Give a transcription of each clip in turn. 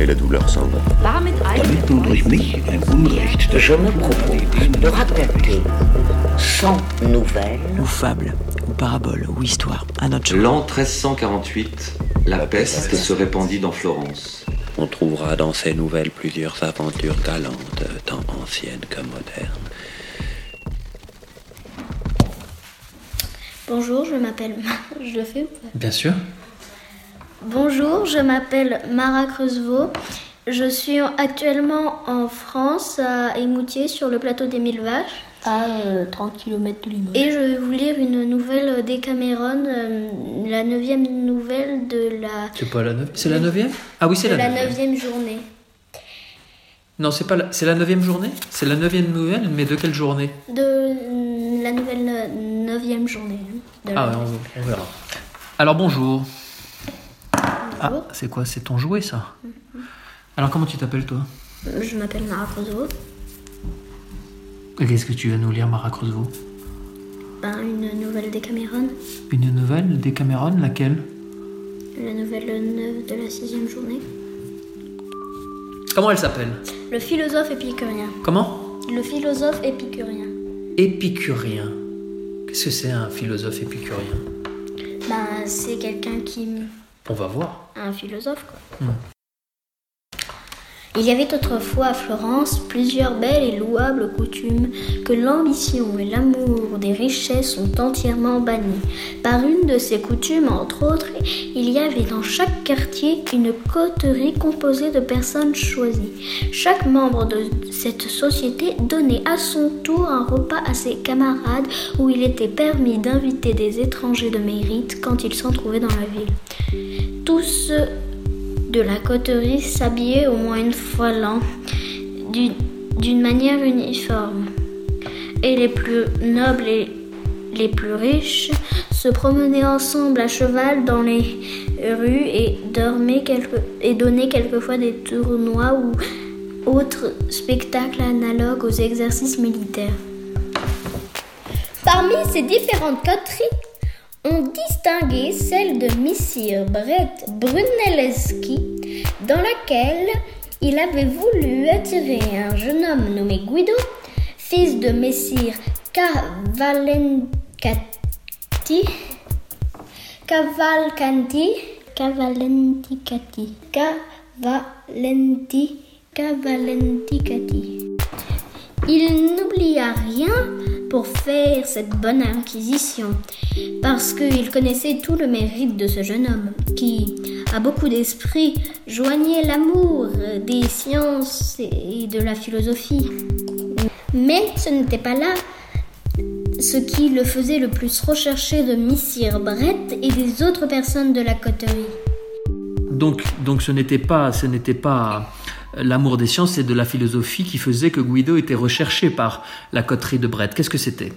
et la douleur s'en va. Damit du durch mich ein Unrecht. Je me propose de raconter 100 nouvelles ou fable, ou parabole, ou histoire, à notre L'an 1348, la peste se répandit dans Florence. On trouvera dans ces nouvelles plusieurs aventures galantes, tant anciennes que modernes. Bonjour, je m'appelle. Je le fais ou pas? Bien sûr. Bonjour, je m'appelle Mara Creusevaux. Je suis actuellement en France, à Émoutier, sur le plateau des Mille Vaches. À 30 km de Limoges. Et je vais vous lire une nouvelle d'Ecameron, euh, la neuvième nouvelle de la, C'est pas la neuvième C'est la neuvième? Ah oui, c'est la la neuvième. neuvième journée. Non, c'est pas la... c'est la neuvième journée? C'est la neuvième nouvelle, mais de quelle journée? De euh, la nouvelle ne- neuvième journée. de la- Ah on verra. Alors bonjour. Ah, c'est quoi C'est ton jouet ça? Alors comment tu t'appelles toi? Je m'appelle Mara Creusevaux. Et Qu'est-ce que tu vas nous lire, Mara Creusevaux Ben, une nouvelle d'Ecameron, Une nouvelle des Cameron, laquelle? La nouvelle 9 de la sixième journée. Comment elle s'appelle? Le philosophe épicurien. Comment? Le philosophe épicurien. Épicurien. Qu'est-ce que c'est un philosophe épicurien? Ben, c'est quelqu'un qui. On va voir. Un philosophe, quoi. Il y avait autrefois à Florence plusieurs belles et louables coutumes que l'ambition et l'amour des richesses sont entièrement bannis. Par une de ces coutumes, entre autres, il y avait dans chaque quartier une coterie composée de personnes choisies. Chaque membre de cette société donnait à son tour un repas à ses camarades où il était permis d'inviter des étrangers de mérite quand ils s'en trouvaient dans la ville. Tous de la coterie s'habillaient au moins une fois l'an d'une- manière uniforme. Et les plus nobles et les plus riches se promenaient ensemble à cheval dans les rues et et donnaient quelquefois des tournois ou autres spectacles analogues aux exercices militaires. Parmi ces différentes coteries, on distinguait celle de Messire Brett Brunelleschi, dans laquelle il avait voulu attirer un jeune homme nommé Guido, fils de Messire Cavalencati, Cavalcanti, Cavalenticati, Cavalenti, Cavalenticati. Il n'oublia rien pour faire cette bonne inquisition, parce qu'il connaissait tout le mérite de ce jeune homme, qui, à beaucoup d'esprit, joignait l'amour des sciences et de la philosophie. Mais ce n'était pas là ce qui le faisait le plus rechercher de Messire Brett et des autres personnes de la coterie. Donc, donc ce n'était pas, ce n'était pas l'amour des sciences et de la philosophie qui faisait que Guido était recherché par la coterie de Brett. Qu'est-ce que c'était?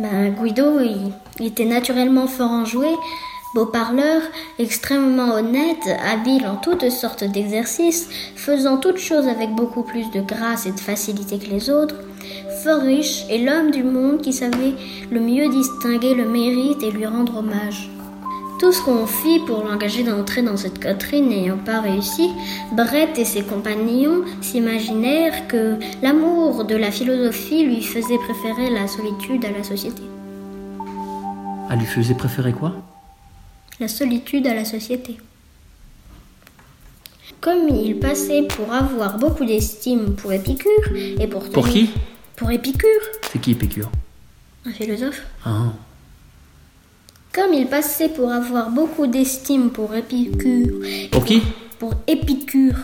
Ben, Guido, il, était naturellement fort enjoué, beau parleur, extrêmement honnête, habile en toutes sortes d'exercices, faisant toutes choses avec beaucoup plus de grâce et de facilité que les autres, fort riche et l'homme du monde qui savait le mieux distinguer le mérite et lui rendre hommage. Tout ce qu'on fit pour l'engager d'entrer dans cette coterie n'ayant pas réussi, Brett et ses compagnons s'imaginèrent que l'amour de la philosophie lui faisait préférer la solitude à la société. Elle lui faisait préférer quoi? La solitude à la société. Comme il passait pour avoir beaucoup d'estime pour Épicure et pour Pour tenir- qui? Pour Épicure, C'est qui Épicure? Un philosophe. Ah. Comme il passait pour avoir beaucoup d'estime pour Épicure. Pour qui Pour Épicure.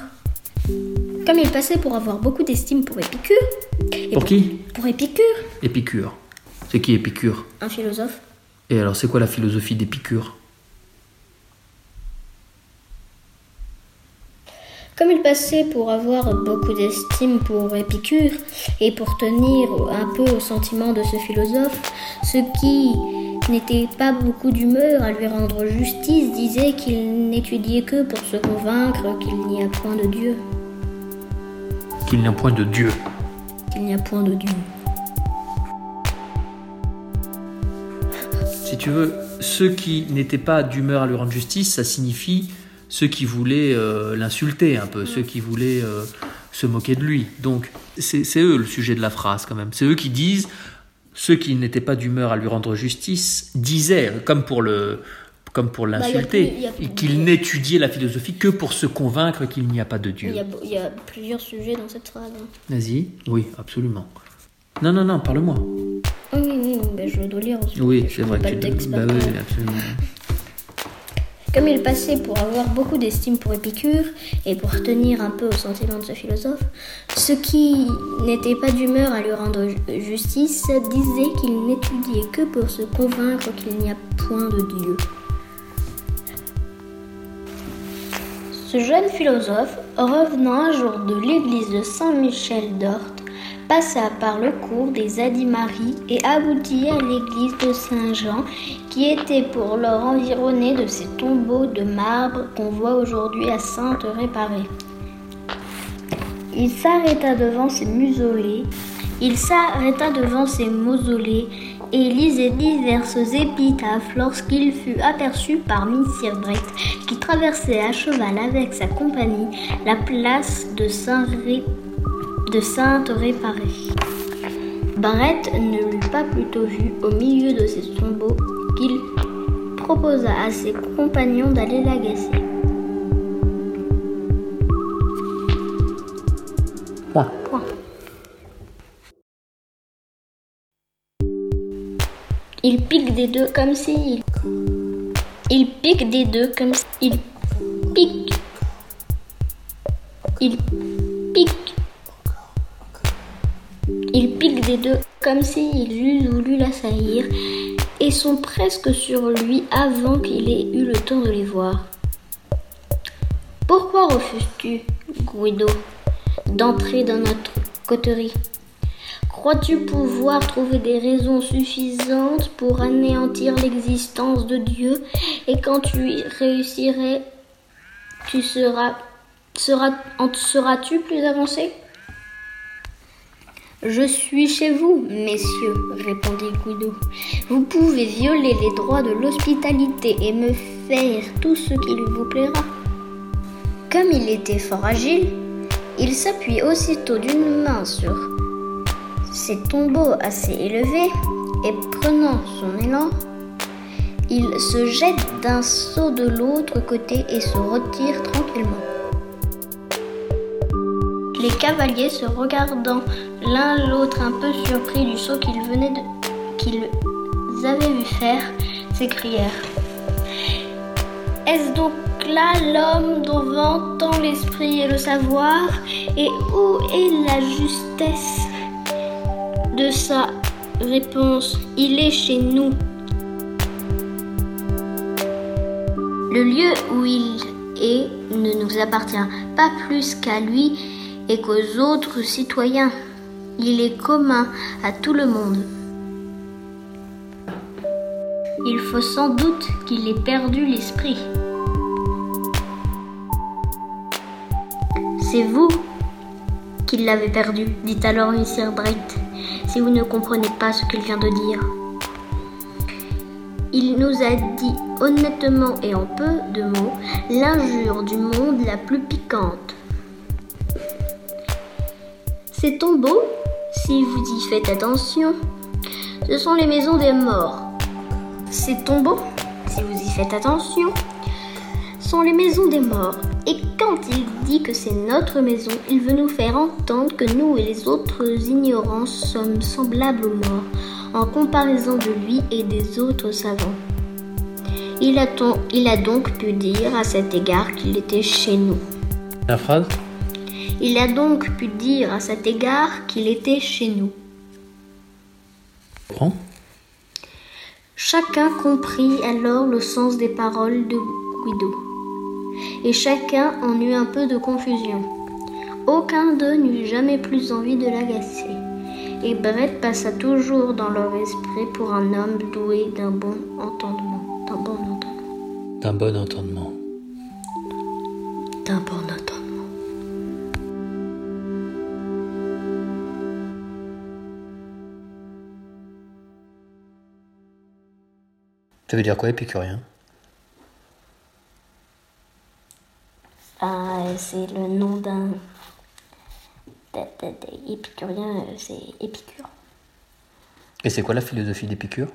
Comme il passait pour avoir beaucoup d'estime pour Épicure. et Pour qui Pour Épicure, Épicure. C'est qui Épicure un philosophe. Et alors, c'est quoi la philosophie d'Épicure Comme il passait pour avoir beaucoup d'estime pour Épicure et pour tenir un peu au sentiment de ce philosophe, ce qui n'était pas beaucoup d'humeur à lui rendre justice disait qu'il n'étudiait que pour se convaincre qu'il n'y a point de Dieu. Qu'il n'y a point de Dieu. Qu'il n'y a point de Dieu. Si tu veux, ceux qui n'étaient pas d'humeur à lui rendre justice, ça signifie ceux qui voulaient euh, l'insulter un peu, ceux qui voulaient euh, se moquer de lui. Donc c'est eux le sujet de la phrase quand même. C'est eux qui disent, ceux qui n'étaient pas d'humeur à lui rendre justice disaient, comme pour le comme pour Bah, l'insulter, qu'il n'étudiait la philosophie que pour se convaincre qu'il n'y a pas de Dieu. Il y, a, il y a plusieurs sujets dans cette phrase. hein. Vas-y, oui, absolument. Non, non, non, parle-moi. Oui, oui, ben, je dois lire aussi. Oui, c'est vrai que tu bah oui, cœur. absolument. Comme il passait pour avoir beaucoup d'estime pour Épicure et pour tenir un peu au sentiment de ce philosophe, ceux qui n'étaient pas d'humeur à lui rendre ju- justice disaient qu'il n'étudiait que pour se convaincre qu'il n'y a point de Dieu. Ce jeune philosophe, revenant un jour de l'église de Saint-Michel d'Orte, passa par le cours des Adimari et aboutit à l'église de Saint-Jean, qui était pour lors environnée de ces tombeaux de marbre qu'on voit aujourd'hui à Sainte-Réparée. Il s'arrêta devant ces mausolées, il s'arrêta devant mausolées et lisait diverses épitaphes lorsqu'il fut aperçu par Messire Brett qui traversait à cheval avec sa compagnie la place de Saint-Ré de Sainte-Réparée. Barrett ne l'eut pas plutôt vu au milieu de ces tombeaux qu'il proposa à ses compagnons d'aller l'agacer. Point. Point. Il pique des deux comme si il... Il pique des deux comme si... Il pique. Il pique. Il pique des deux comme s'ils eussent voulu l'assaillir et sont presque sur lui avant qu'il ait eu le temps de les voir. Pourquoi refuses-tu, Guido, d'entrer dans notre coterie? Crois-tu pouvoir trouver des raisons suffisantes pour anéantir l'existence de Dieu? Et quand tu y réussirais, tu seras, seras, seras-tu plus avancé? Je suis chez vous, messieurs, répondit Guido. Vous pouvez violer les droits de l'hospitalité et me faire tout ce qu'il vous plaira. Comme il était fort agile, il s'appuie aussitôt d'une main sur ses tombeaux assez élevés et prenant son élan, il se jette d'un saut de l'autre côté et se retire tranquillement. Les cavaliers se regardant l'un l'autre un peu surpris du saut qu'ils avaient vu faire, s'écrièrent. Est-ce donc là l'homme dont vend tant l'esprit et le savoir? Et où est la justesse de sa réponse? Il est chez nous. Le lieu où il est ne nous appartient pas plus qu'à lui et qu'aux autres citoyens. Il est commun à tout le monde. Il faut sans doute qu'il ait perdu l'esprit. C'est vous qui l'avez perdu, dit alors Mr. Bright, si vous ne comprenez pas ce qu'il vient de dire. Il nous a dit honnêtement et en peu de mots l'injure du monde la plus piquante. Ces tombeaux, si vous y faites attention, ce sont les maisons des morts. Ces tombeaux, si vous y faites attention, sont les maisons des morts. Et quand il dit que c'est notre maison, il veut nous faire entendre que nous et les autres ignorants sommes semblables aux morts, en comparaison de lui et des autres savants. Il a, donc pu dire à cet égard qu'il était chez nous. La phrase? Il a donc pu dire à cet égard qu'il était chez nous. Prends. Chacun comprit alors le sens des paroles de Guido. et chacun en eut un peu de confusion. Aucun d'eux n'eut jamais plus envie de l'agacer, et Brett passa toujours dans leur esprit pour un homme doué d'un bon entendement. D'un bon entendement. D'un bon entendement. D'un bon Ça veut dire quoi, épicurien? Ah, c'est le nom d'un. Épicurien, c'est Épicure. Et c'est quoi la philosophie d'Épicure?